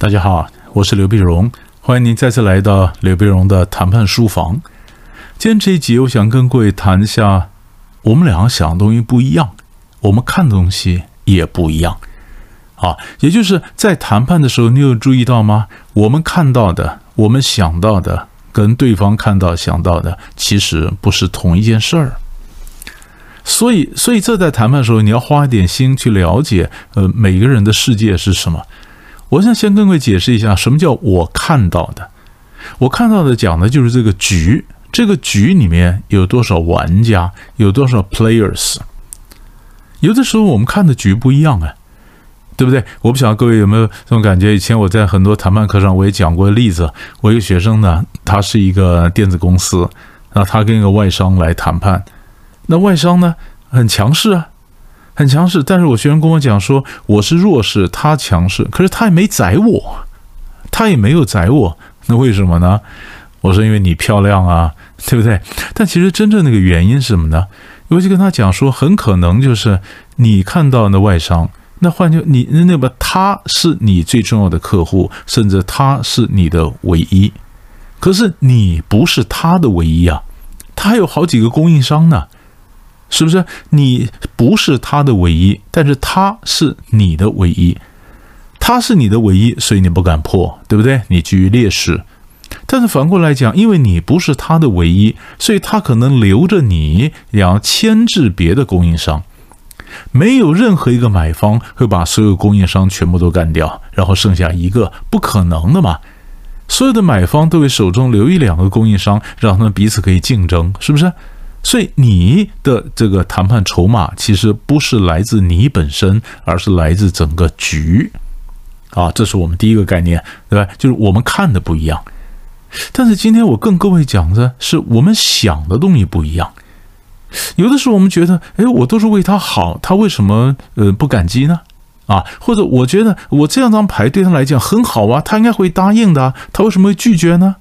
大家好，我是刘碧荣，欢迎您再次来到刘碧荣的谈判书房。今天这一集，我想跟各位谈一下，我们两个想的东西不一样，我们看的东西也不一样。啊，也就是在谈判的时候，你有注意到吗？我们看到的，我们想到的，跟对方看到、想到的，其实不是同一件事儿。所以，所以这在谈判的时候，你要花一点心去了解，呃，每个人的世界是什么。我想先跟各位解释一下，什么叫我看到的？我看到的讲的就是这个局，这个局里面有多少玩家，有多少 players。有的时候我们看的局不一样啊，对不对？我不晓得各位有没有这种感觉？以前我在很多谈判课上我也讲过例子。我一个学生呢，他是一个电子公司，那他跟一个外商来谈判，那外商呢很强势啊。很强势，但是我学生跟我讲说我是弱势，他强势，可是他也没宰我，他也没有宰我，那为什么呢？我说因为你漂亮啊，对不对？但其实真正那个原因是什么呢？我就跟他讲说，很可能就是你看到那外商，那换句你那么他是你最重要的客户，甚至他是你的唯一，可是你不是他的唯一啊，他还有好几个供应商呢。是不是你不是他的唯一，但是他是你的唯一，他是你的唯一，所以你不敢破，对不对？你居于劣势。但是反过来讲，因为你不是他的唯一，所以他可能留着你，然后牵制别的供应商。没有任何一个买方会把所有供应商全部都干掉，然后剩下一个，不可能的嘛。所有的买方都会手中留一两个供应商，让他们彼此可以竞争，是不是？所以你的这个谈判筹码其实不是来自你本身，而是来自整个局，啊，这是我们第一个概念，对吧？就是我们看的不一样。但是今天我跟各位讲的是，我们想的东西不一样。有的时候我们觉得，哎，我都是为他好，他为什么呃不感激呢？啊，或者我觉得我这样张牌对他来讲很好啊，他应该会答应的，他为什么会拒绝呢？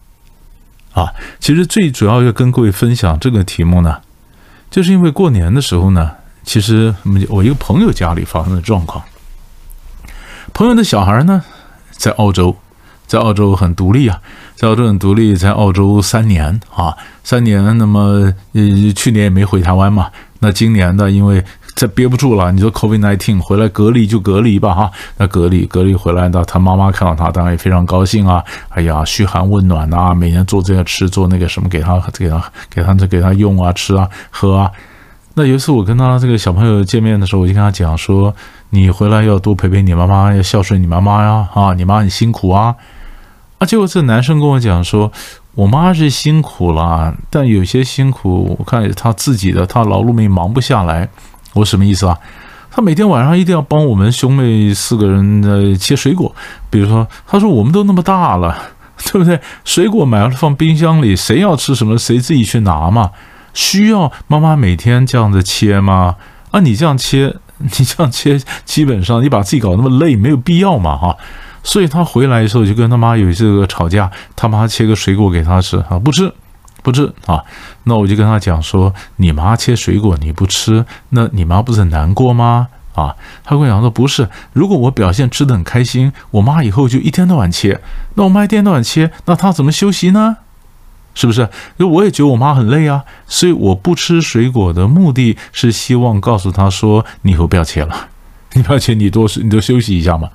啊，其实最主要要跟各位分享这个题目呢，就是因为过年的时候呢，其实我一个朋友家里发生的状况。朋友的小孩呢，在澳洲，在澳洲很独立啊，在澳洲很独立，在澳洲三年啊，三年，那么呃去年也没回台湾嘛，那今年呢，因为。这憋不住了，你说 COVID nineteen 回来隔离就隔离吧哈，那隔离隔离回来的，他妈妈看到他当然也非常高兴啊，哎呀嘘寒问暖呐，每天做这个吃做那个什么给他给他给他这给他用啊吃啊喝啊。那有一次我跟他这个小朋友见面的时候，我就跟他讲说，你回来要多陪陪你妈妈，要孝顺你妈妈呀啊，你妈很辛苦啊。啊，结果这男生跟我讲说，我妈是辛苦了，但有些辛苦我看他自己的，他劳碌命忙不下来。我什么意思啊？他每天晚上一定要帮我们兄妹四个人呃切水果。比如说，他说我们都那么大了，对不对？水果买了放冰箱里，谁要吃什么谁自己去拿嘛。需要妈妈每天这样子切吗？啊，你这样切，你这样切，基本上你把自己搞那么累，没有必要嘛哈。所以他回来的时候就跟他妈有这个吵架，他妈切个水果给他吃啊，不吃。不吃啊，那我就跟他讲说，你妈切水果你不吃，那你妈不是很难过吗？啊，他跟我讲说不是，如果我表现吃的很开心，我妈以后就一天到晚切，那我妈一天到晚切，那她怎么休息呢？是不是？因为我也觉得我妈很累啊，所以我不吃水果的目的是希望告诉她说，你以后不要切了，你不要切，你多你多休息一下嘛。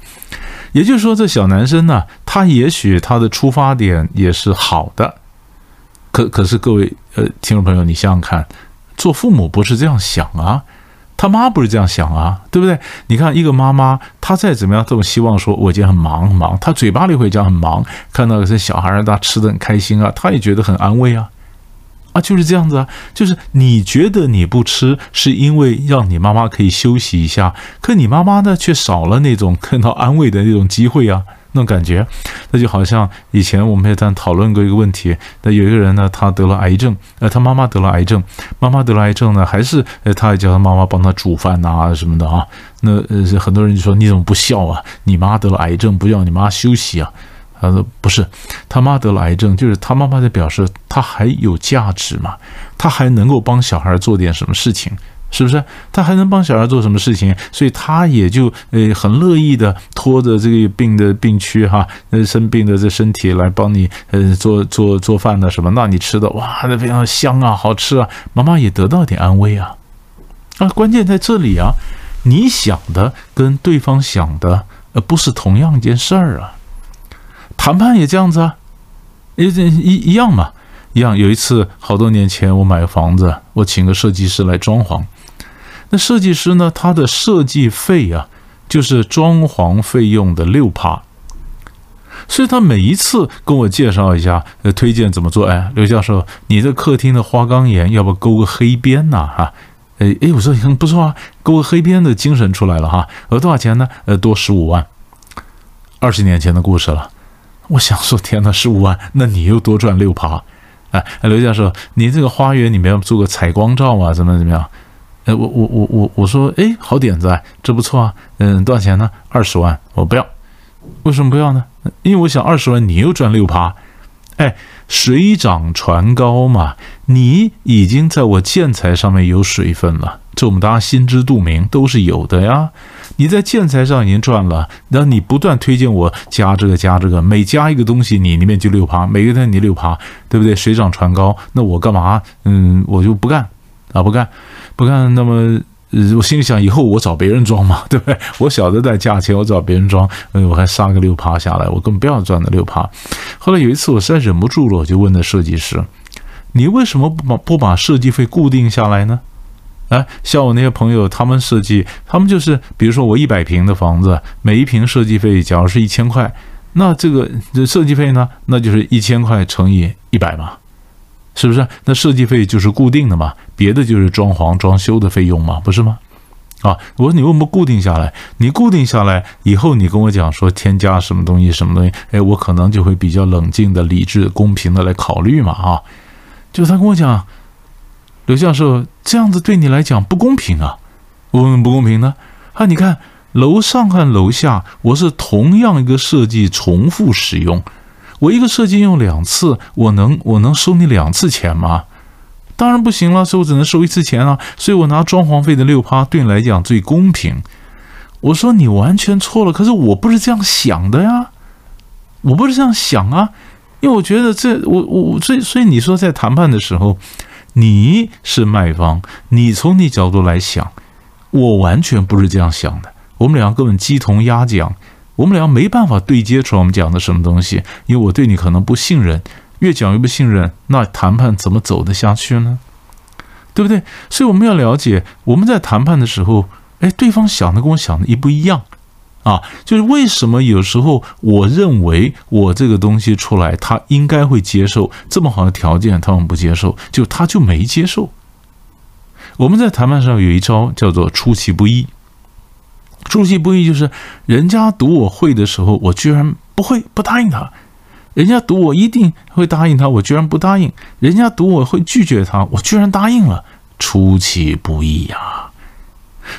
也就是说，这小男生呢，他也许他的出发点也是好的。可可是各位呃听众朋友，你想想看，做父母不是这样想啊，他妈不是这样想啊，对不对？你看一个妈妈，她再怎么样，都希望说我今天很忙很忙，她嘴巴里会讲很忙，看到这小孩儿他吃的很开心啊，她也觉得很安慰啊，啊就是这样子啊，就是你觉得你不吃是因为让你妈妈可以休息一下，可你妈妈呢却少了那种看到安慰的那种机会啊。那种感觉，那就好像以前我们也在讨论过一个问题。那有一个人呢，他得了癌症，呃，他妈妈得了癌症，妈妈得了癌症呢，还是呃，他还叫他妈妈帮他煮饭呐什么的啊。那呃，很多人就说你怎么不孝啊？你妈得了癌症，不要你妈休息啊？他说不是，他妈得了癌症，就是他妈妈在表示他还有价值嘛，他还能够帮小孩做点什么事情。是不是？他还能帮小孩做什么事情？所以他也就呃很乐意的拖着这个病的病躯哈，呃生病的这身体来帮你呃做做做饭的什么，那你吃的哇，那非常香啊，好吃啊，妈妈也得到点安慰啊。啊，关键在这里啊，你想的跟对方想的呃不是同样一件事儿啊。谈判也这样子啊，一一一样嘛，一样。有一次好多年前我买房子，我请个设计师来装潢。那设计师呢？他的设计费啊，就是装潢费用的六趴，所以他每一次跟我介绍一下，呃，推荐怎么做。哎，刘教授，你这客厅的花岗岩要不勾个黑边呐？哈，哎哎，我说很不错啊，勾个黑边的精神出来了哈。呃，多少钱呢？呃，多十五万。二十年前的故事了。我想说，天哪，十五万，那你又多赚六趴。哎，刘教授，你这个花园里面做个采光罩啊，怎么怎么样？哎，我我我我我说，哎，好点子啊，这不错啊，嗯，多少钱呢？二十万，我不要，为什么不要呢？因为我想二十万你又赚六趴，哎，水涨船高嘛，你已经在我建材上面有水分了，这我们大家心知肚明，都是有的呀。你在建材上已经赚了，那你不断推荐我加这个加这个，每加一个东西你里面就六趴，每个单你六趴，对不对？水涨船高，那我干嘛？嗯，我就不干啊，不干。不看，那么，我心里想，以后我找别人装嘛，对不对？我晓得在价钱，我找别人装，呃，我还杀个六趴下来，我根本不要赚那六趴。后来有一次，我实在忍不住了，我就问那设计师：“你为什么不把不把设计费固定下来呢？”哎，像我那些朋友，他们设计，他们就是，比如说我一百平的房子，每一平设计费假如是一千块，那这个这设计费呢，那就是一千块乘以一百嘛。是不是？那设计费就是固定的嘛，别的就是装潢装修的费用嘛，不是吗？啊，我说你为什么固定下来？你固定下来以后，你跟我讲说添加什么东西什么东西，哎，我可能就会比较冷静的、理智、公平的来考虑嘛，啊，就他跟我讲，刘教授这样子对你来讲不公平啊，为什么不公平呢？啊，你看楼上和楼下，我是同样一个设计重复使用。我一个设计用两次，我能我能收你两次钱吗？当然不行了，所以我只能收一次钱啊。所以我拿装潢费的六趴对你来讲最公平。我说你完全错了，可是我不是这样想的呀，我不是这样想啊，因为我觉得这我我所以所以你说在谈判的时候，你是卖方，你从你角度来想，我完全不是这样想的，我们两个根本鸡同鸭讲。我们俩没办法对接出来我们讲的什么东西，因为我对你可能不信任，越讲越不信任，那谈判怎么走得下去呢？对不对？所以我们要了解，我们在谈判的时候，哎，对方想的跟我想的一不一样啊？就是为什么有时候我认为我这个东西出来，他应该会接受这么好的条件，他们不接受，就他就没接受。我们在谈判上有一招叫做出其不意。出其不意就是，人家赌我会的时候，我居然不会不答应他；人家赌我一定会答应他，我居然不答应；人家赌我会拒绝他，我居然答应了。出其不意呀！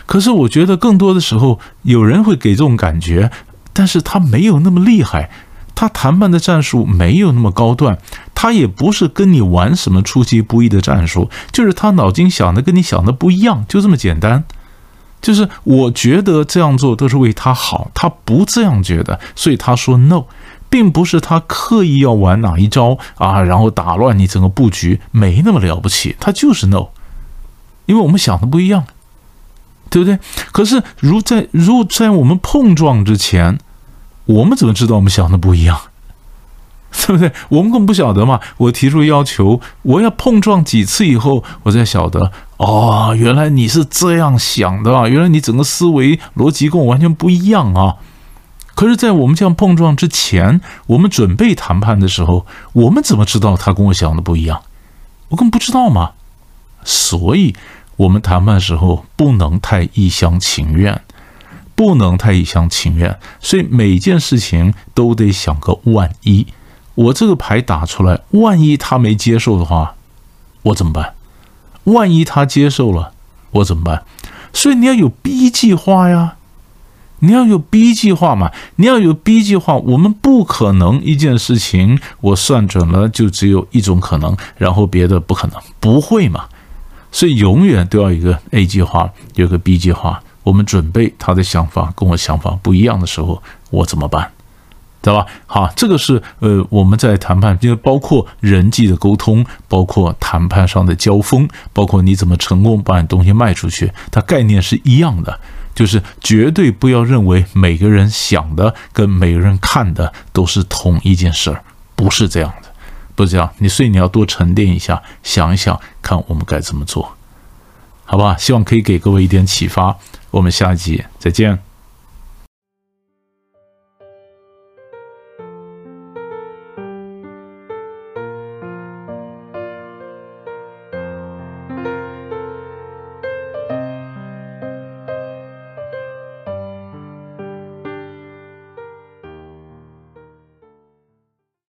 可是我觉得更多的时候，有人会给这种感觉，但是他没有那么厉害，他谈判的战术没有那么高段，他也不是跟你玩什么出其不意的战术，就是他脑筋想的跟你想的不一样，就这么简单。就是我觉得这样做都是为他好，他不这样觉得，所以他说 no，并不是他刻意要玩哪一招啊，然后打乱你整个布局，没那么了不起，他就是 no，因为我们想的不一样，对不对？可是如在如在我们碰撞之前，我们怎么知道我们想的不一样？对不对？我们更不晓得嘛。我提出要求，我要碰撞几次以后，我才晓得哦，原来你是这样想的啊！原来你整个思维逻辑跟我完全不一样啊！可是，在我们这样碰撞之前，我们准备谈判的时候，我们怎么知道他跟我想的不一样？我根本不知道嘛。所以，我们谈判的时候不能太一厢情愿，不能太一厢情愿。所以，每件事情都得想个万一。我这个牌打出来，万一他没接受的话，我怎么办？万一他接受了，我怎么办？所以你要有 B 计划呀，你要有 B 计划嘛，你要有 B 计划。我们不可能一件事情我算准了就只有一种可能，然后别的不可能，不会嘛？所以永远都要有一个 A 计划，有个 B 计划。我们准备他的想法跟我想法不一样的时候，我怎么办？知道吧？好，这个是呃，我们在谈判，因为包括人际的沟通，包括谈判上的交锋，包括你怎么成功把你东西卖出去，它概念是一样的，就是绝对不要认为每个人想的跟每个人看的都是同一件事儿，不是这样的，不是这样。你所以你要多沉淀一下，想一想，看我们该怎么做，好吧？希望可以给各位一点启发。我们下一集再见。